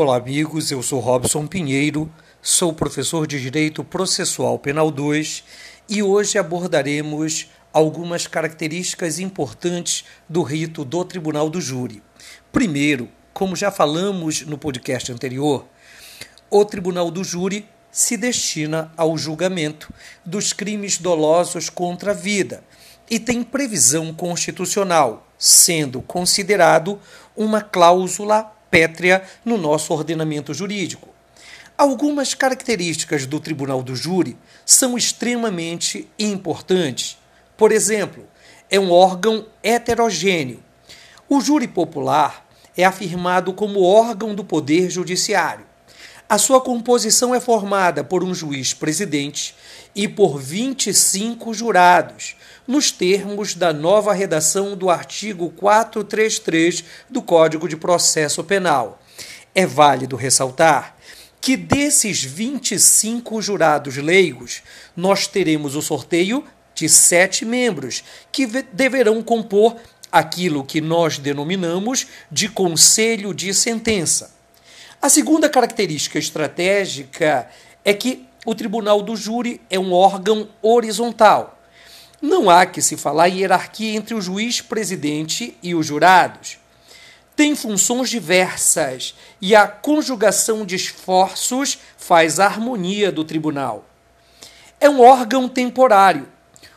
Olá, amigos. Eu sou Robson Pinheiro, sou professor de Direito Processual Penal 2 e hoje abordaremos algumas características importantes do rito do Tribunal do Júri. Primeiro, como já falamos no podcast anterior, o Tribunal do Júri se destina ao julgamento dos crimes dolosos contra a vida e tem previsão constitucional, sendo considerado uma cláusula pétrea no nosso ordenamento jurídico. Algumas características do Tribunal do Júri são extremamente importantes. Por exemplo, é um órgão heterogêneo. O júri popular é afirmado como órgão do Poder Judiciário. A sua composição é formada por um juiz presidente e por 25 jurados, nos termos da nova redação do artigo 433 do Código de Processo Penal. É válido ressaltar que desses 25 jurados leigos, nós teremos o sorteio de sete membros, que deverão compor aquilo que nós denominamos de conselho de sentença. A segunda característica estratégica é que o tribunal do júri é um órgão horizontal. Não há que se falar em hierarquia entre o juiz presidente e os jurados. Tem funções diversas e a conjugação de esforços faz a harmonia do tribunal. É um órgão temporário.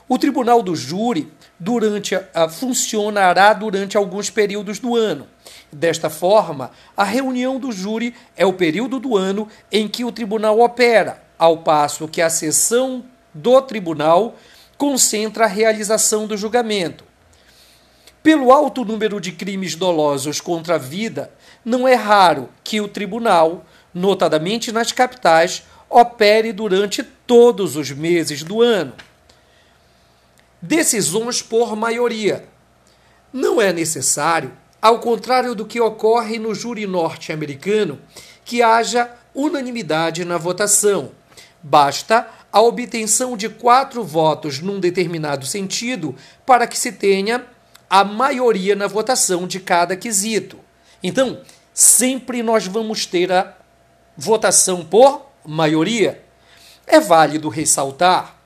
O tribunal do júri durante funcionará durante alguns períodos do ano. Desta forma, a reunião do júri é o período do ano em que o tribunal opera, ao passo que a sessão do tribunal concentra a realização do julgamento. Pelo alto número de crimes dolosos contra a vida, não é raro que o tribunal, notadamente nas capitais, opere durante todos os meses do ano. Decisões por maioria. Não é necessário, ao contrário do que ocorre no júri norte-americano, que haja unanimidade na votação. Basta a obtenção de quatro votos num determinado sentido para que se tenha a maioria na votação de cada quesito. Então, sempre nós vamos ter a votação por maioria. É válido ressaltar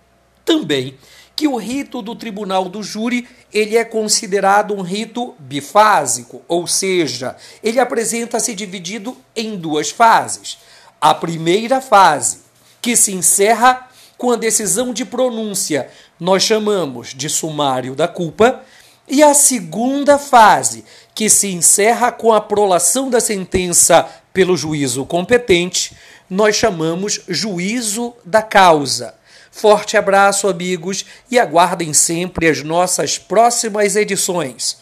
também que o rito do tribunal do júri ele é considerado um rito bifásico, ou seja, ele apresenta-se dividido em duas fases. A primeira fase, que se encerra com a decisão de pronúncia, nós chamamos de sumário da culpa, e a segunda fase, que se encerra com a prolação da sentença pelo juízo competente, nós chamamos juízo da causa. Forte abraço, amigos, e aguardem sempre as nossas próximas edições.